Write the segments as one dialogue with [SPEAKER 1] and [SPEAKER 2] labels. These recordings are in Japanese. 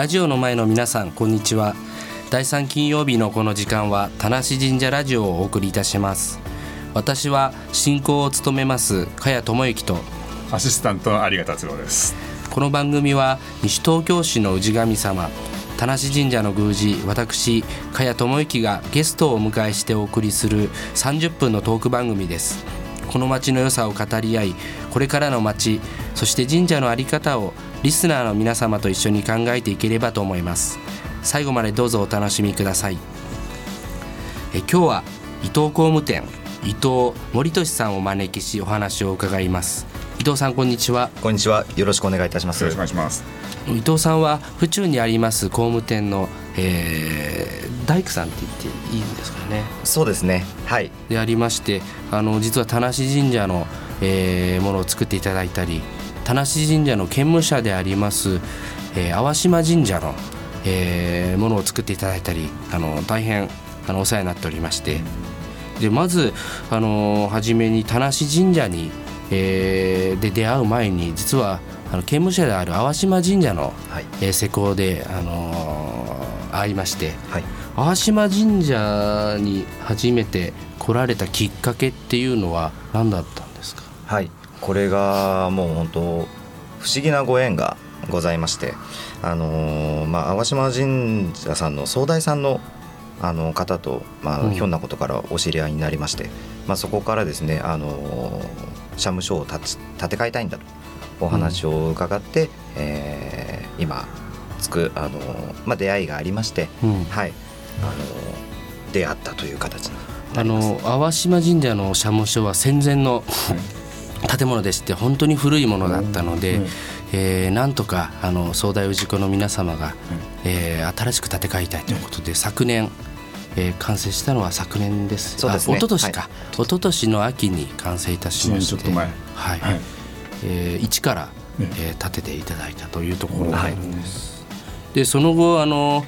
[SPEAKER 1] ラジオの前の皆さんこんにちは。第3金曜日のこの時間は田無神社ラジオをお送りいたします。私は進行を務めます茅智之と
[SPEAKER 2] アシスタントの有賀達郎です。
[SPEAKER 1] この番組は西東京市の氏神様田無神社の宮司私茅智之がゲストをお迎えしてお送りする30分のトーク番組です。この町の良さを語り合いこれからの町そして神社の在り方をリスナーの皆様と一緒に考えていければと思います。最後までどうぞお楽しみください。え今日は伊藤工務店伊藤森俊さんをお招きしお話を伺います。伊藤さんこんにちは。
[SPEAKER 3] こんにちは。よろしくお願いいたします。
[SPEAKER 2] よろしくお願いします。
[SPEAKER 1] 伊藤さんは府中にあります工務店の、えー、大工さんって言っていいんですかね。
[SPEAKER 3] そうですね。はい。
[SPEAKER 1] でありましてあの実は田無神社の、えー、ものを作っていただいたり田無神社の兼務者であります、えー、淡島神社の、えー、ものを作っていただいたりあの大変あのお世話になっておりまして。でまずあの初めに田無神社に、えー、で出会う前に実はあの兼務者である淡島神社の、はい。えー、施工で、あのー、会いまして、はい、淡島神社に初めて来られたきっかけっていうのは何だったんですか？
[SPEAKER 3] はいこれがもう本当不思議なご縁がございましてあのー、まあ淡島神社さんの総大さんのあの方と、まあ、ひょんなことからお知り合いになりまして、うん、まあ、そこからですね、あの社務所を建て替えたいんだとお話を伺って、うん、えー、今つくあの、まあ、出会いがありまして、うん、はい。あの出会ったという形にあの
[SPEAKER 1] 淡島神社の社務所は戦前の、建物でして本当に古いものだったので、うん、えー、なんとかあの総大氏子の皆様が、うん、えー、新しく建て替えたいということで、昨年、えー、完成したのは昨年です。
[SPEAKER 3] そうですね。
[SPEAKER 1] 一昨年か、はい、一昨年の秋に完成いたしまして、はい、はい、えー、一から、えー、建てていただいたというところがあるんです。でその後あの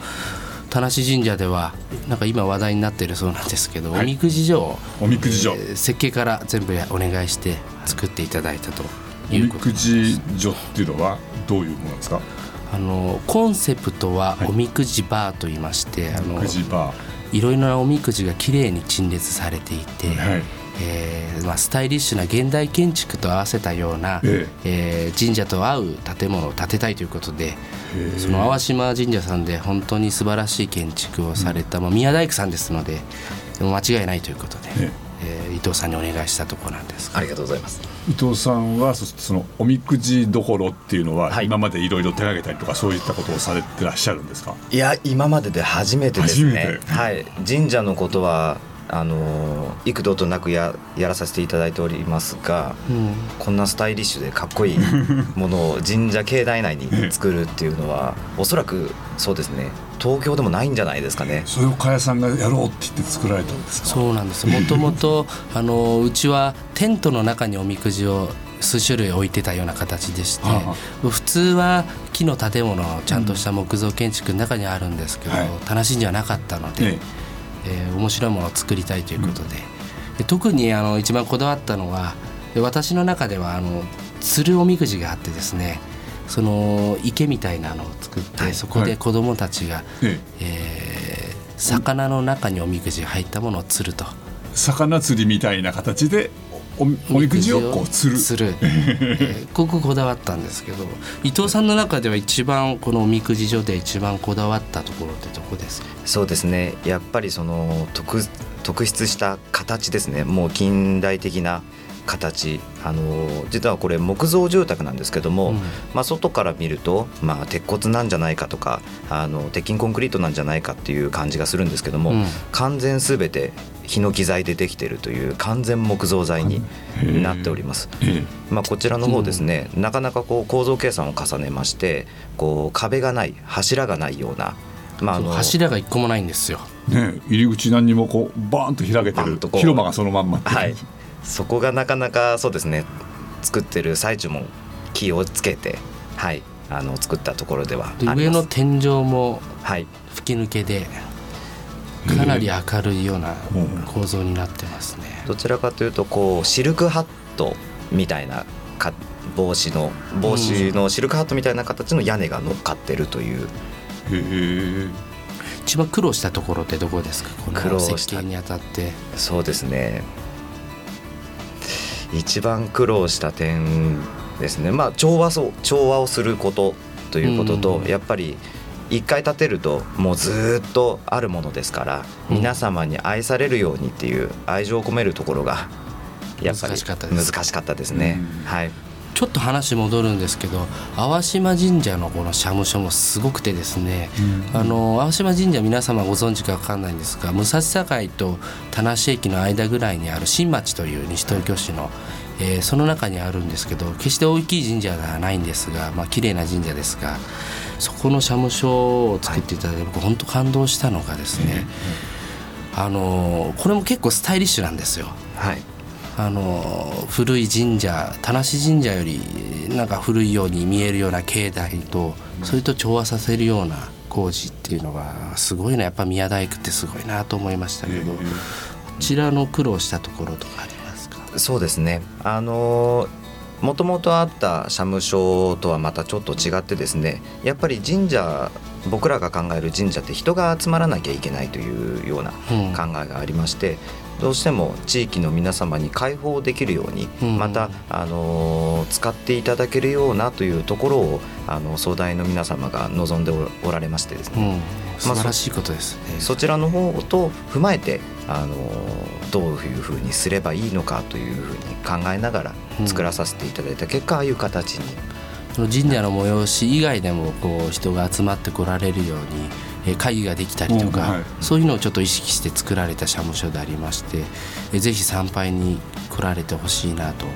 [SPEAKER 1] 田無神社ではなんか今話題になっているそうなんですけど、はい、おみくじ所を
[SPEAKER 2] おみくじ所、
[SPEAKER 1] えー、設計から全部お願いして作っていただいたという
[SPEAKER 2] ことです、おみくじ所っていうのはどういうものですか？
[SPEAKER 1] あのコンセプトはおみくじバーと言いまして、はい、あの
[SPEAKER 2] い
[SPEAKER 1] ろいろなおみくじがきれいに陳列されていて、はい。えーまあ、スタイリッシュな現代建築と合わせたような、ええ。えー、神社と合う建物を建てたいということでその淡島神社さんで本当に素晴らしい建築をされた、うん、まあ、宮大工さんですので間違いないということで、ええー、伊藤さんにお願いしたところなんです
[SPEAKER 3] ありがとうございます。
[SPEAKER 2] 伊藤さんはそのおみくじどころっていうのは、はい、今までいろいろ手がけたりとかそういったことをされてらっしゃるんですか？
[SPEAKER 3] いや今までで初めてですね。はい。神社のことはあの幾度となくややらさせていただいておりますが、うん、こんなスタイリッシュでかっこいいものを神社境内内に作るっていうのはおそらくそうですね東京でもないんじゃないですかね。
[SPEAKER 2] それを加谷さんがやろうって言って作られたんです
[SPEAKER 1] そうなんです。もともと あのうちはテントの中におみくじを数種類置いてたような形でして、はあ、普通は木の建物ちゃんとした木造建築の中にあるんですけど、うんはい、田無にはなかったので。えええー、面白いものを作りたいということでで特にあの一番こだわったのは私の中ではあの釣るおみくじがあってですねその池みたいなのを作って、はい、そこで子どもたちが、はい、えー、魚の中におみくじが入ったものを釣ると。
[SPEAKER 2] 魚釣りみたいな形でおみくじをこう釣る。
[SPEAKER 1] 釣る、えー、こここだわったんですけど伊藤さんの中では一番このおみくじ所で一番こだわったところってどこですか？
[SPEAKER 3] そうですね。やっぱりその特特筆した形ですね。もう近代的な形。あの実はこれ木造住宅なんですけども、うん、まあ、外から見ると、まあ、鉄骨なんじゃないかとかあの鉄筋コンクリートなんじゃないかっていう感じがするんですけども、うん、完全すべてヒノキ材でできているという完全木造材になっております。まあ、こちらの方ですね、なかなかこう構造計算を重ねましてこう壁がない柱がないような
[SPEAKER 1] まあ、あの柱が一個もないんですよ。
[SPEAKER 2] ね、入り口何にもこうバーンと開けてる広場がそのまんま
[SPEAKER 3] はい、そこがなかなかそうですね作ってる最中も気をつけてはいあの作ったところでは
[SPEAKER 1] 上の天井も吹き抜けで、かなり明るいような構造になってますね、
[SPEAKER 3] どちらかというとこうシルクハットみたいなか帽子の帽子のシルクハットみたいな形の屋根が乗っかってるという。
[SPEAKER 1] 一番苦労したところってどこですか？この設計にあたって。
[SPEAKER 3] そうですね一番苦労した点ですね。まあ調和を調和をすることということと、うん、やっぱり一回建てるともうずっとあるものですから、うん、皆様に愛されるようにっていう愛情を込めるところがやっぱり難しかったです。ね。はい
[SPEAKER 1] ちょっと話戻るんですけど淡島神社のこの社務所もすごくてですね、うん、あの淡島神社皆様ご存知か分かんないんですが武蔵境と田無駅の間ぐらいにある新町という西東京市の、えー、その中にあるんですけど決して大きい神社ではないんですがまあ綺麗な神社ですがそこの社務所を作っていただいて、僕本当感動したのがですね、あのこれも結構スタイリッシュなんですよ。
[SPEAKER 3] はい
[SPEAKER 1] あの古い神社田無神社よりなんか古いように見えるような境内とそれと調和させるような工事っていうのがすごいな。やっぱ宮大工ってすごいなと思いましたけど、こちらの苦労したところとかありますか？
[SPEAKER 3] そうですね。あのもともとあった社務所とはまたちょっと違ってですねやっぱり神社僕らが考える神社って人が集まらなきゃいけないというような考えがありまして、どうしても地域の皆様に開放できるように、また、あの使っていただけるようなというところをあの総大の皆様が望んでおられましてですね、
[SPEAKER 1] うん、素晴らしいことです。
[SPEAKER 3] ね、そちらの方と踏まえてあのどういうふうにすればいいのかというふうに考えながら作らさせていただいた結果、ああいう形に。
[SPEAKER 1] 神社の催し以外でもこう人が集まってこられるように会議ができたりとか、はい、そういうのをちょっと意識して作られた社務所でありましてぜひ参拝に来られてほしいなと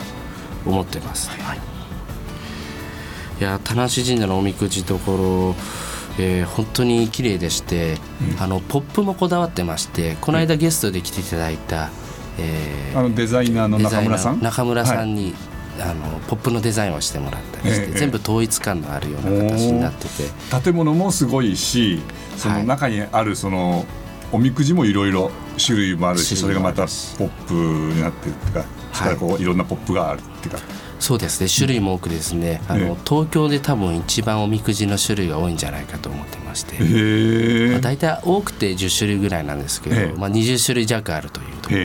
[SPEAKER 1] 思ってます、はい、い。や田無神社のおみくじところえー、本当に綺麗でして、うん、あのポップもこだわってましてこの間ゲストで来ていただいた、
[SPEAKER 2] えー、あのデザイナーの中村さん？
[SPEAKER 1] 中村さんに、はいあのポップのデザインをしてもらったりして、ええ、全部統一感のあるような形になってて。
[SPEAKER 2] 建物もすごいしその中にあるその、おみくじもいろいろ種類もあるしそれがまたポップになってるっていうかそれからこういろんなポップがあるっていうか。
[SPEAKER 1] そうですね種類も多くですね、あの東京で多分一番おみくじの種類が多いんじゃないかと思ってまして、まあ、大体多くて10種類ぐらいなんですけど、まあ、20種類弱あるというところ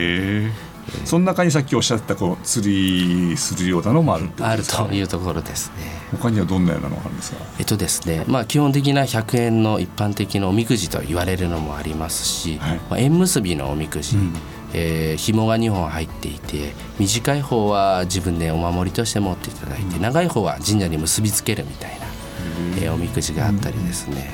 [SPEAKER 2] その中にさっきおっしゃったこう釣りするようなのもある
[SPEAKER 1] あるというところですね。
[SPEAKER 2] 他にはどんなようなのがあるんですか？
[SPEAKER 1] えっとですねまあ基本的な100円の一般的なおみくじと言われるのもありますし、はい、まあ、縁結びのおみくじ、うん。えー、紐が2本入っていて短い方は自分でお守りとして持っていただいて、うん、長い方は神社に結びつけるみたいな、えー、おみくじがあったりですね、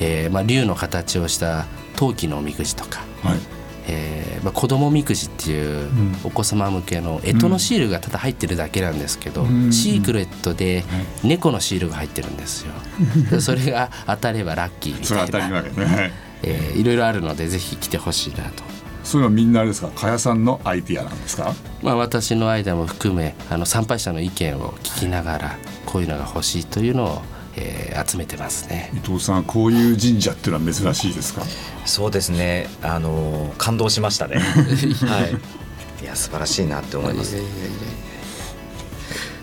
[SPEAKER 1] うん、えー、まあ、竜の形をした陶器のおみくじとか、はいえーまあ、子供みくじっていうお子様向けの干支のシールがただ入ってるだけなんですけど、うん、シークレットで猫のシールが入ってるんですよ。それが当たればラッキーみたいな、ね。えー、いろいろあるのでぜひ来てほしいなと。
[SPEAKER 2] それはみんなあれですか？加谷さんのアイディアなんですか、
[SPEAKER 1] まあ、私のアイデアも含めあの参拝者の意見を聞きながらこういうのが欲しいというのをえー、集めてますね。
[SPEAKER 2] 伊藤さんこういう神社っていうのは珍しいですか？
[SPEAKER 3] そうですね。あの感動しましたね。はい。いや素晴らしいなって思います。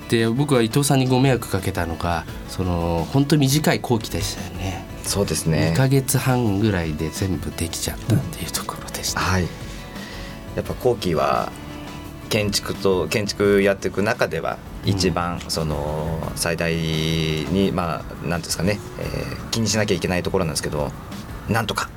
[SPEAKER 1] で僕は伊藤さんにご迷惑かけたのがその本当短い後期でしたよね。
[SPEAKER 3] そうですね。
[SPEAKER 1] 2か月半ぐらいで全部できちゃったっていうところでした、
[SPEAKER 3] はい。やっぱ後期は建築と建築やっていく中では一番その最大にまあ何ですかね、えー、気にしなきゃいけないところなんですけどなんとか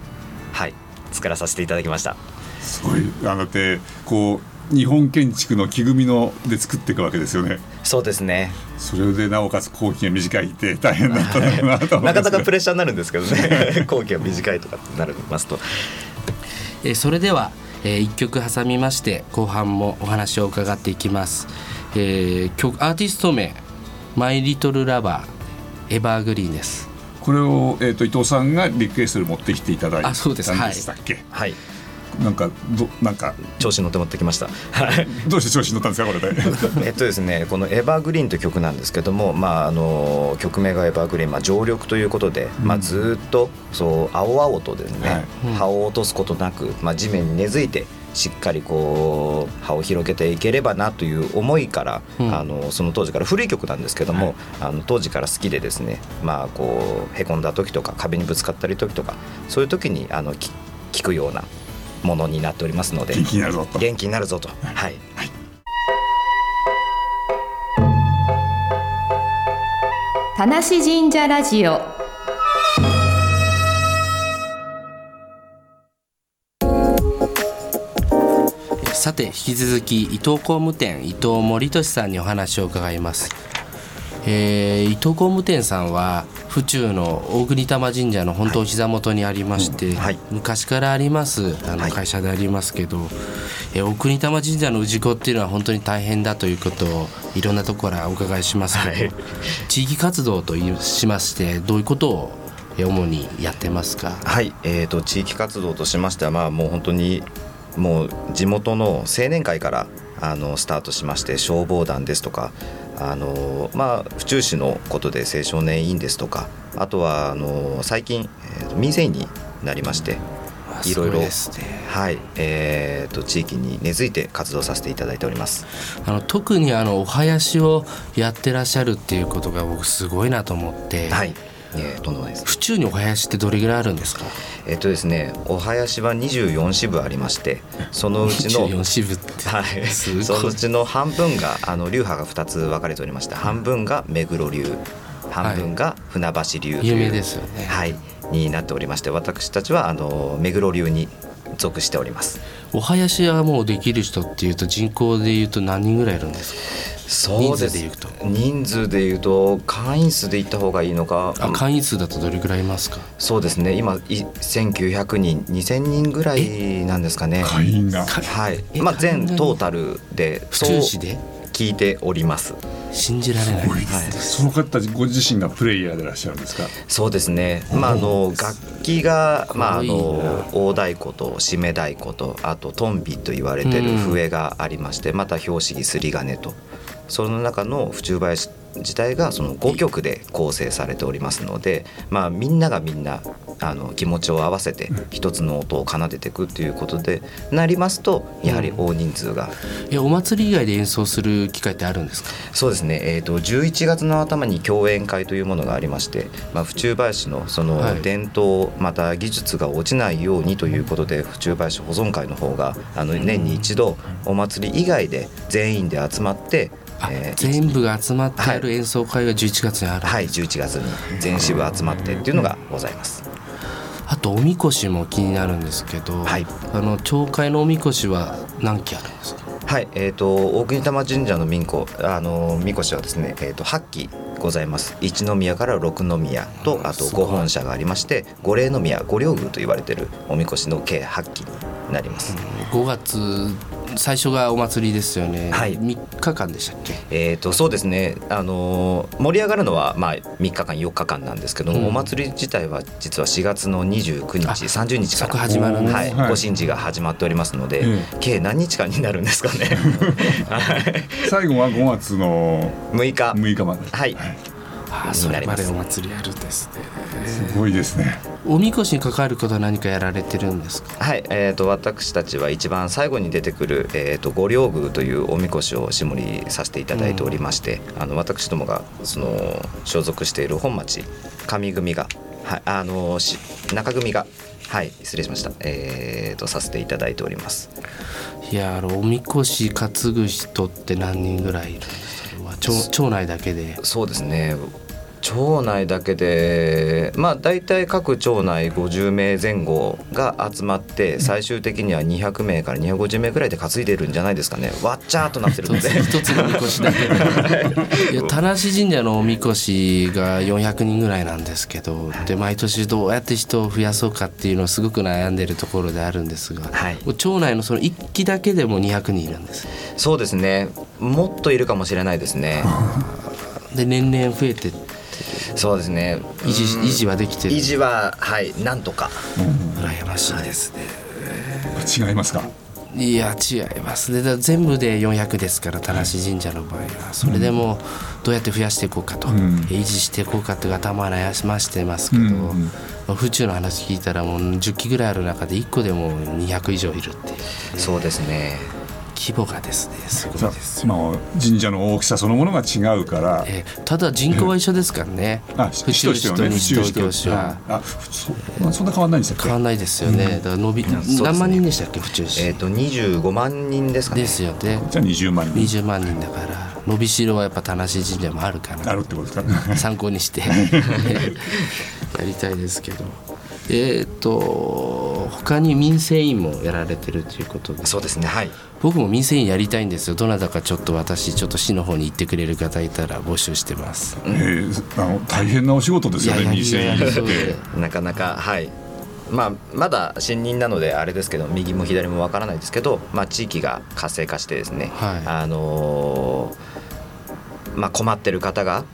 [SPEAKER 3] はい作らさせていただきました。
[SPEAKER 2] すごい。あのてこう日本建築の木組みので作っていくわけですよね。
[SPEAKER 3] そうですね。
[SPEAKER 2] それでなおかつ工期が短いって大変だったなと
[SPEAKER 3] なかなかプレッシャーになるんですけどね。工期が短いとかってなりますと
[SPEAKER 1] えそれでは、えー、1曲挟みまして後半もお話を伺っていきますえー、曲アーティスト名マイリトルラバーエバーグリーンです。
[SPEAKER 2] これを、えーと、伊藤さんがリクエストで持ってきていただいたんでしたっけ？
[SPEAKER 3] はい。
[SPEAKER 2] なんかどなんか。
[SPEAKER 3] 調子乗って持ってきました。
[SPEAKER 2] どうして調子乗ったんですか？これ
[SPEAKER 3] で。えっとですねこのエバーグリーンという曲なんですけども、まああの曲名がエバーグリーン、まあ常緑ということで、うん、まあずっとそう青々とですね、はい、葉を落とすことなく、まあ地面に根付いてしっかりこう葉を広げていければなという思いから、
[SPEAKER 1] うん。
[SPEAKER 3] あのその当時から古い曲なんですけども、あの当時から好きでですねまあこうへこんだ時とか壁にぶつかったり時とかそういう時にあのき聞くようなものになっておりますので
[SPEAKER 2] 元気になるぞと。
[SPEAKER 3] 元気になるぞと。はい。
[SPEAKER 4] 田無神社ラジオ
[SPEAKER 1] さて引き続き伊藤工務店伊藤森俊さんにお話を伺います、えー伊藤工務店さんは府中の大国玉神社の本当膝元にありまして、
[SPEAKER 3] はい。
[SPEAKER 1] 昔からありますあの
[SPEAKER 3] はい。
[SPEAKER 1] 会社でありますけど、えー大国玉神社の氏子っていうのは本当に大変だということをいろんなところからお伺いしますけど、
[SPEAKER 3] はい。
[SPEAKER 1] 地域活動といしましてどういうことをえー主にやってますか？
[SPEAKER 3] はい、えー、と地域活動としましては、まあ、もう本当にもう地元の青年会からあのスタートしまして消防団ですとかあの、まあ、府中市のことで青少年委員ですとかあとはあの最近、えーと民生委員になりまして
[SPEAKER 1] あ
[SPEAKER 3] いろいろ
[SPEAKER 1] ね
[SPEAKER 3] はいえー、と地域に根付いて活動させていただいております。
[SPEAKER 1] あの特にあのお囃子をやってらっしゃるっていうことが僕すごいなと思って、
[SPEAKER 3] はいえー、とんでもないです
[SPEAKER 1] 府中にお囃子ってどれぐらいあるんですか？
[SPEAKER 3] えっ、とですねお囃子は24支部ありましてそのうちの
[SPEAKER 1] 24支部って、
[SPEAKER 3] はい、
[SPEAKER 1] すごい。
[SPEAKER 3] そのうちの半分があの流派が2つ分かれておりまして半分が目黒流半分が船橋流という、
[SPEAKER 1] 有名ですよね、
[SPEAKER 3] はい、になっておりまして私たちはあの目黒流に属しております。
[SPEAKER 1] お囃子はもうできる人っていうと人口でいうと何人ぐらいいるんですか？
[SPEAKER 3] そうです。
[SPEAKER 1] 人数でいうと。
[SPEAKER 3] 人数でいうと会員数で言った方がいいのか。
[SPEAKER 1] あ会員数だとどれぐらいいますか？
[SPEAKER 3] そうですね。今い1900人2000人ぐらいなんですかね。
[SPEAKER 2] 会員が。
[SPEAKER 3] はい。
[SPEAKER 1] え
[SPEAKER 3] まあ全トータルで
[SPEAKER 1] 府中市で？
[SPEAKER 3] 聞いております。
[SPEAKER 1] 信じられない。
[SPEAKER 3] はい。
[SPEAKER 2] その方たちご自身がプレイヤーでいらっしゃるんですか？
[SPEAKER 3] そうですね。まああの楽器がまああの大太鼓と締め太鼓とあとトンビと言われてる笛がありまして、また拍子木すり金とその中の府中林自体がその5曲で構成されておりますので、まあみんながみんなあの気持ちを合わせて一つの音を奏でていくということでなりますとやはり大人数が。
[SPEAKER 1] えお祭り以外で演奏する機会ってあるんですか？
[SPEAKER 3] そうですね、えー、と11月の頭に共演会というものがありまして、まあ、府中林のそ
[SPEAKER 1] はい。
[SPEAKER 3] の伝統、また技術が落ちないようにということで府中林保存会の方があの年に一度お祭り以外で全員で集まって、
[SPEAKER 1] あ、
[SPEAKER 3] えー
[SPEAKER 1] 全部が集まってやる
[SPEAKER 3] はい。
[SPEAKER 1] 演奏会が11月にある、
[SPEAKER 3] はい11月に。全支部集まってっていうのがございます。
[SPEAKER 1] あとおみこしも気になるんですけど、
[SPEAKER 3] はい。
[SPEAKER 1] あの町会のおみこしは何基あるんですか？
[SPEAKER 3] はい、えー、と大国玉神社の民子あのみこしはですね、えー、と8基ございます。一宮から六宮とあと
[SPEAKER 1] すごい。
[SPEAKER 3] 五本社がありまして五霊宮五稜宮と言われてるおみこしの計8基になります、
[SPEAKER 1] 5月最初がお祭りですよね、
[SPEAKER 3] はい。
[SPEAKER 1] 3日間でしたっけ？
[SPEAKER 3] えー、とそうですね、あのー盛り上がるのは、まあ、3日間4日間なんですけども、
[SPEAKER 1] うん。
[SPEAKER 3] お祭り自体は実は4月の29日
[SPEAKER 1] あ
[SPEAKER 3] 30日から
[SPEAKER 1] 始まるんです
[SPEAKER 3] はい。
[SPEAKER 2] はい。
[SPEAKER 3] ご神事が始まっておりますので、
[SPEAKER 2] え
[SPEAKER 3] 計何日間になるんですかね。は い
[SPEAKER 2] 最後は5月の
[SPEAKER 3] 6日。
[SPEAKER 2] 6日まで。
[SPEAKER 3] はい。
[SPEAKER 1] ああ
[SPEAKER 3] に
[SPEAKER 1] それまでお祭りやるんですね。
[SPEAKER 2] すごいですね。
[SPEAKER 1] おみこしに関わることは何かやられてるんですか？
[SPEAKER 3] はい、えー、と私たちは一番最後に出てくる、えー、と五稜宮というおみこしを下りさせていただいておりまして、あの私どもがその所属している本町上組が、はい、あのし中組がはい失礼しました、えー、とさせていただいております。
[SPEAKER 1] いやあのおみこし担ぐ人って何人ぐらいいるんですか？町町内だけで。
[SPEAKER 3] そうですね。町内だけでまあ大体各町内50名前後が集まって最終的には200名から250名ぐらいで担いでるんじゃないですかね。わっちゃーっとなってるので。
[SPEAKER 1] 一つのみこしだけ。でい。や田無神社のおみこしが400人ぐらいなんですけどで毎年どうやって人を増やそうかっていうのをすごく悩んでるところであるんですが、
[SPEAKER 3] はい。
[SPEAKER 1] 町内のその一期だけでも200人いるんです。
[SPEAKER 3] そうですね。もっといるかもしれないですね。
[SPEAKER 1] で年々増えて
[SPEAKER 3] そうですね。
[SPEAKER 1] 維持維持はできてる。
[SPEAKER 3] 維持ははいなんとか。
[SPEAKER 1] 羨ましいですね、
[SPEAKER 2] 違いますか？
[SPEAKER 1] いや違います。ねだから全部で400ですから田無神社の場合はそれでもどうやって増やしていこうかと、
[SPEAKER 2] ん。
[SPEAKER 1] 維持していこうかっていう頭は悩ましてますけど、
[SPEAKER 2] うんうん。
[SPEAKER 1] 府中の話聞いたらもう10基ぐらいある中で1個でも200以上いるっていう。
[SPEAKER 3] そうですね
[SPEAKER 1] 規模がですねすごい
[SPEAKER 2] さ
[SPEAKER 1] です、
[SPEAKER 2] まあ、神社の大きさそのものが違うから、
[SPEAKER 1] えーただ人口は一緒ですからね。
[SPEAKER 2] あ
[SPEAKER 1] 府中市と西東京市は
[SPEAKER 2] あそまあそんな変わんないんですよ
[SPEAKER 1] 変わんないですよね。だから伸び、何万人でしたっけ？府中市、
[SPEAKER 3] えっ、と25万人ですかね。
[SPEAKER 1] ですよね。
[SPEAKER 2] じゃあ20万人。
[SPEAKER 1] 20万人だから伸びしろはやっぱ田無神社もあるか
[SPEAKER 2] あ
[SPEAKER 1] な
[SPEAKER 2] るってことですか
[SPEAKER 1] 参考にして やりたいですけどえっ、と他に民生委員もやられてるということで。
[SPEAKER 3] そうですねはい。
[SPEAKER 1] 僕も民生委員やりたいんですよ。どなたかちょっと私ちょっと市の方に行ってくれる方いたら募集してます。
[SPEAKER 2] えーあの大変なお仕事ですよね民生委員って。
[SPEAKER 3] なかなかはい。まあ、まだ新任なのであれですけど右も左もわからないですけど、まあ、地域が活性化してですね、
[SPEAKER 1] はい。
[SPEAKER 3] あのーまあ、困ってる方が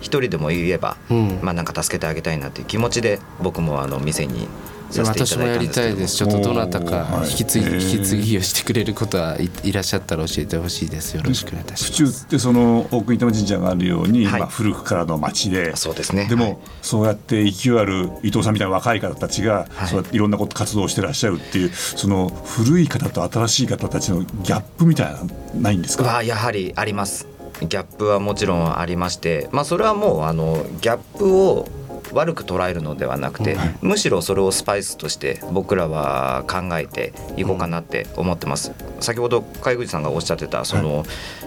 [SPEAKER 3] 一人でもいれば、
[SPEAKER 1] うん。
[SPEAKER 3] まあ、なんか助けてあげたいなっていう気持ちで僕もあの店にさせていた
[SPEAKER 1] 私もやり
[SPEAKER 3] だいたんですけど。
[SPEAKER 1] たいです。ちょっとどなた
[SPEAKER 2] お
[SPEAKER 1] か引き継ぎ、引き継ぎをしてくれることはいいらっしゃったら教えてほしいです。よろしくお願いいたし
[SPEAKER 2] 府
[SPEAKER 1] ます。
[SPEAKER 2] 中ってその大国玉神社があるように、
[SPEAKER 3] はい。
[SPEAKER 2] まあ、古くからの町で。
[SPEAKER 3] そうですね。
[SPEAKER 2] でも、
[SPEAKER 3] はい。
[SPEAKER 2] そうやって勢いある伊藤さんみたいな若い方たちが、
[SPEAKER 3] はい。
[SPEAKER 2] そうやっていろんなこと活動をしてらっしゃるっていうその古い方と新しい方たちのギャップみたいなのないんですか？
[SPEAKER 3] はやはりありますギャップはもちろんありまして、まあ、それはもうあのギャップを悪く捉えるのではなくて、
[SPEAKER 2] はい。
[SPEAKER 3] むしろそれをスパイスとして僕らは考えていこうかなって思ってます、先ほど海口さんがおっしゃってたその、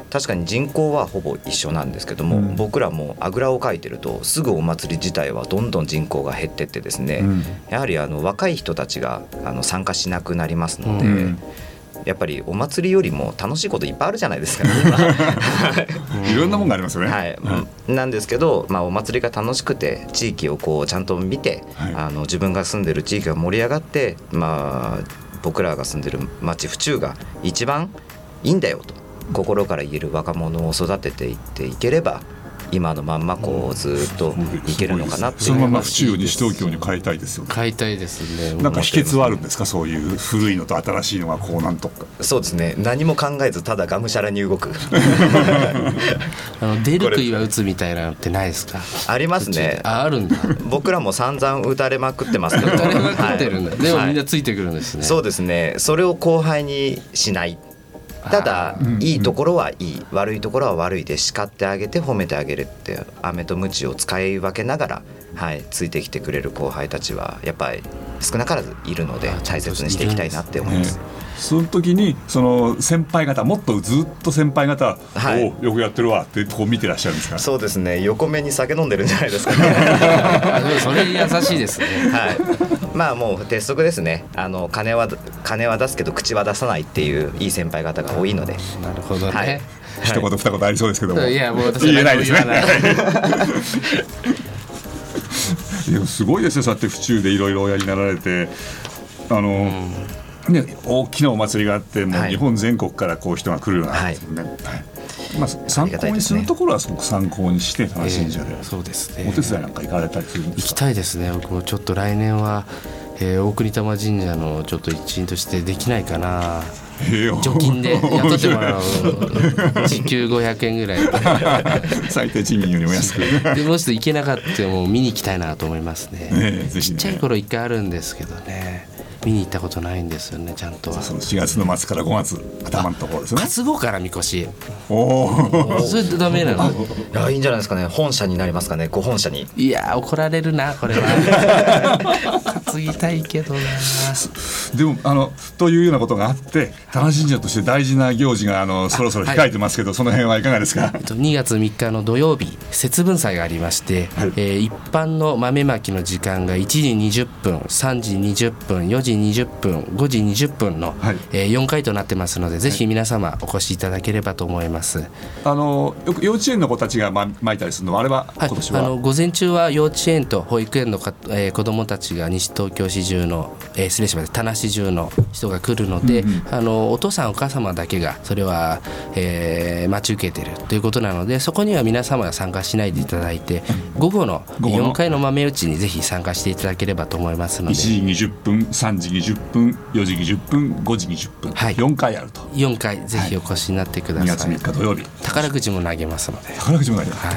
[SPEAKER 3] 確かに人口はほぼ一緒なんですけども、
[SPEAKER 2] うん。
[SPEAKER 3] 僕らもあぐらをかいてるとすぐお祭り自体はどんどん人口が減ってってですね、
[SPEAKER 2] うん。
[SPEAKER 3] やはりあの若い人たちがあの参加しなくなりますので、
[SPEAKER 2] うん
[SPEAKER 3] やっぱりお祭りよりも楽しいこといっぱいあるじゃないですか、今。
[SPEAKER 2] い。ろんなもんがありますよね。
[SPEAKER 3] はい、なんですけど、まあ、お祭りが楽しくて地域をこうちゃんと見て、
[SPEAKER 2] はい。
[SPEAKER 3] あの自分が住んでる地域が盛り上がって、まあ、僕らが住んでる町府中が一番いいんだよと心から言える若者を育てていっていければ今のまんまこうずっといけるのかなっていう
[SPEAKER 2] そのまま府中を西東京に変えたいですよね。
[SPEAKER 1] 買いたいですね。
[SPEAKER 2] なんか秘訣はあるんですか？そういう古いのと新しいのがこうなんとか。
[SPEAKER 3] そうですね。何も考えずただがむしゃらに動く。
[SPEAKER 1] あの出る杭は打つみたいなのってないですか？
[SPEAKER 3] ありますね。
[SPEAKER 1] ああるんだ。
[SPEAKER 3] 僕らも散々打たれまくってますけど
[SPEAKER 1] 打たれまくってるんだ、
[SPEAKER 3] はい。
[SPEAKER 1] でもみん
[SPEAKER 3] は
[SPEAKER 1] ないついてくるんですね、
[SPEAKER 3] そうですね。それを後輩にしないただ
[SPEAKER 2] ーうん
[SPEAKER 3] いいところはいい悪いところは悪いで叱ってあげて褒めてあげるって飴と鞭を使い分けながら、はい、ついてきてくれる後輩たちはやっぱり少なからずいるので
[SPEAKER 1] あ
[SPEAKER 3] 大切にしていきたいなって思い
[SPEAKER 2] ね
[SPEAKER 3] ます。
[SPEAKER 2] その時にその先輩方もっとずっと先輩方、
[SPEAKER 3] はい。
[SPEAKER 2] よくやってるわってこう見てらっしゃるんですか？
[SPEAKER 3] そうですね。横目に酒飲んでるんじゃないですかね。
[SPEAKER 1] それ優しいですね。
[SPEAKER 3] はい、まあもう鉄則ですね。あの金は金は出すけど口は出さないっていういい先輩方が多いので、
[SPEAKER 1] なるほどね、
[SPEAKER 3] はい。
[SPEAKER 2] 一言二言ありそうですけども。
[SPEAKER 1] い。やもう私
[SPEAKER 2] 言えないですね。
[SPEAKER 1] い。
[SPEAKER 2] でもすごいですねそうやって府中でいろいろおやりになられてあの、ね、大きなお祭りがあってもう
[SPEAKER 3] はい。
[SPEAKER 2] 日本全国からこう人が来るような、
[SPEAKER 3] はい。
[SPEAKER 2] まあ、参考にするところはすごく参考にして楽しんじゃで、
[SPEAKER 1] えーそうですね。
[SPEAKER 2] お手伝いなんか行かれたりするんですか？
[SPEAKER 1] 行きたいですね。僕もちょっと来年は、えー大国玉神社のちょっと一員としてできないかな。
[SPEAKER 2] ええ。
[SPEAKER 1] 除金で雇ってもらう。時給500円ぐらい。
[SPEAKER 2] 最低賃金よりも安く。ね
[SPEAKER 1] でもうちょっと行けなかったらもう見に行きたいなと思いますね
[SPEAKER 2] えぜひね。
[SPEAKER 1] ちっちゃい頃一回あるんですけどね見に行ったことないんですよねちゃんとは。
[SPEAKER 2] その4月の末から5月頭のところですね。
[SPEAKER 1] 担ごうからみこし。
[SPEAKER 2] おお
[SPEAKER 1] それダメなの？
[SPEAKER 3] いやいいんじゃないですかね。本社になりますかね。ご本社に。
[SPEAKER 1] いやー怒られるなこれは 担ぎたいけどな
[SPEAKER 2] でもあのというようなことがあって田無神社として大事な行事があのそろそろ控えてますけど、その辺はいかがですか？
[SPEAKER 1] えっと2月3日の土曜日節分祭がありまして、
[SPEAKER 2] はい。
[SPEAKER 1] えー一般の豆まきの時間が1時20分3時20分4時20分5時20分の、
[SPEAKER 2] はい。
[SPEAKER 1] えー4回となってますのでぜひ皆様お越しいただければと思います。
[SPEAKER 2] あのよく幼稚園の子たちがま巻いたりするのはあれは
[SPEAKER 1] はい。
[SPEAKER 2] 今年は、
[SPEAKER 1] あの午前中は幼稚園と保育園のか、えー子どもたちが西東東京市中の、えー、失礼しました田無市中の人が来るので、うんうん、あのお父さんお母様だけがそれは、えー、待ち受けてるということなのでそこには皆様は参加しないでいただいて午後の4回の豆打ちにぜひ参加していただければと思いますので。
[SPEAKER 2] 1時20分3時20分4時20分5時20分、はい、4回あると。
[SPEAKER 1] 4回ぜひお越しになってください、はい、
[SPEAKER 2] 2月3日土曜日。
[SPEAKER 1] 宝くじも投げますので。
[SPEAKER 2] 宝くじも投げます、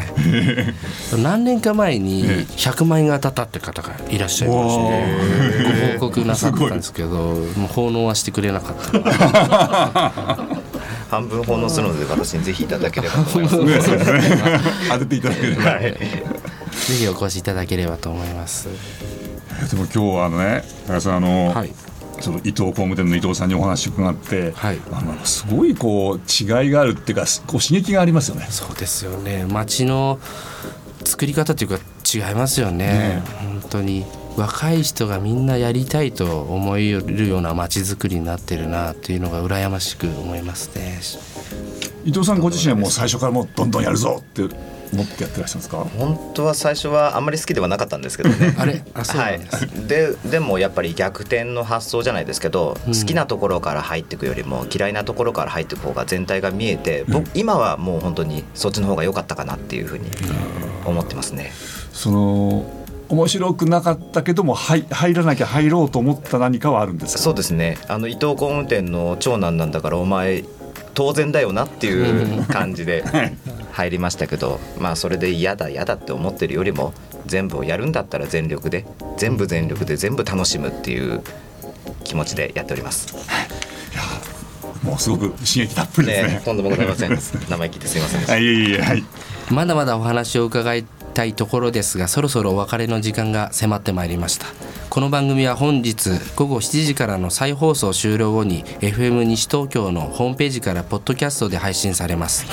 [SPEAKER 1] はい、何年か前に100万円が当たったって方がいらっしゃいましてご報告なさったんですけどもう奉納はしてくれなかった。
[SPEAKER 3] 半分奉納するので私にぜひいただければと思います、ね、
[SPEAKER 2] 当てていただければ、はい、ぜ
[SPEAKER 1] ひお越しいただければと思います。
[SPEAKER 2] でも今日はあのね高橋さんあの、はい。その伊藤工務店の伊藤さんにお話伺って、はい、あのすごいこう違いがあるっていうかこう刺激がありますよね。
[SPEAKER 1] そうですよね。街の作り方というか違いますよね、ね、本当に若い人がみんなやりたいと思えるような街づくりになってるなというのが羨ましく思いますね。
[SPEAKER 2] 伊藤さんご自身はもう最初からもうどんどんやるぞって持ってやってらっしゃるんですか？
[SPEAKER 3] 本当は最初はあんまり好きではなかったんですけど。ね
[SPEAKER 1] あれ？あそうはい、
[SPEAKER 3] ででもやっぱり逆転の発想じゃないですけど、うん、好きなところから入っていくよりも嫌いなところから入っていく方が全体が見えて、僕今はもう本当にそっちの方が良かったかなっていうふうに思ってますね。
[SPEAKER 2] その面白くなかったけども入入らなきゃ入ろうと思った何かはあるんですか？
[SPEAKER 3] そうですねあの伊藤工務店の長男なんだからお前当然だよなっていう感じで入りましたけどまあそれで嫌だ嫌だって思ってるよりも全部をやるんだったら全力で全部全力で全部楽しむっていう気持ちでやっております。
[SPEAKER 2] いやもうすごく刺激たっぷりですね。ね
[SPEAKER 3] とんでもございません。生意気ですみません。
[SPEAKER 2] はい、いえいえ、はい。
[SPEAKER 1] まだまだお話を伺いたいところですがそろそろお別れの時間が迫ってまいりました。この番組は本日午後7時からの再放送終了後に FM 西東京のホームページからポッドキャストで配信されます。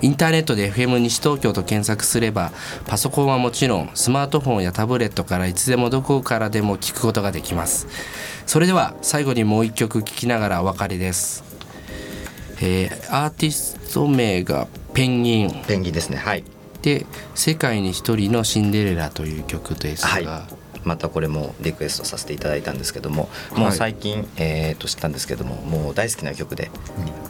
[SPEAKER 1] インターネットで FM 西東京と検索すればパソコンはもちろんスマートフォンやタブレットからいつでもどこからでも聞くことができます。それでは最後にもう一曲聴きながらお別れです。えー、アーティスト名がペンギン。
[SPEAKER 3] ペンギンですね。はい。
[SPEAKER 1] で「世界に一人のシンデレラ」という曲ですが、はい。
[SPEAKER 3] またこれもリクエストさせていただいたんですけども、もう最近、えー、と知ったんですけどももう大好きな曲で、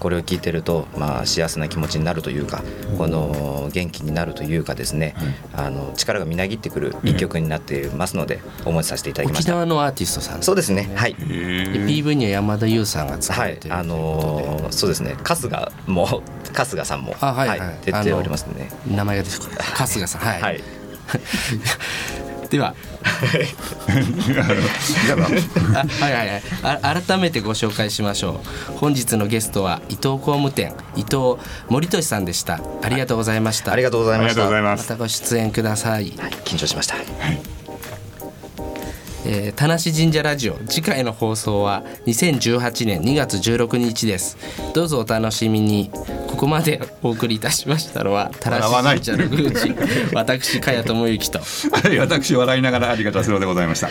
[SPEAKER 3] これを聴いてると、まあ、幸せな気持ちになるというか、この元気になるというかですね、あの力がみなぎってくる一曲になっていますので、思いさせていただきました。
[SPEAKER 1] 沖縄のアーティストさん。
[SPEAKER 3] そうですねはい。
[SPEAKER 1] PV には山田優さんが使
[SPEAKER 3] ってはいあのー、そうですね春日も 春日さんも、
[SPEAKER 1] はいはい、
[SPEAKER 3] 出ておりますね。
[SPEAKER 1] 名前が出て春日さんはい、はい では。はい。はいはい改めてご紹介しましょう。本日のゲストは伊藤工務店伊藤森俊さんでした。ありがとうございました。
[SPEAKER 3] ありがとうございました。
[SPEAKER 2] ま
[SPEAKER 1] たご出演ください、
[SPEAKER 3] はい、緊張しました、はい
[SPEAKER 1] えー、田無神社ラジオ次回の放送は2018年2月16日です。どうぞお楽しみに。ここまでお送りいたしましたのは田無神社の宮司私智之と。
[SPEAKER 2] は い私笑いながらありがとうございました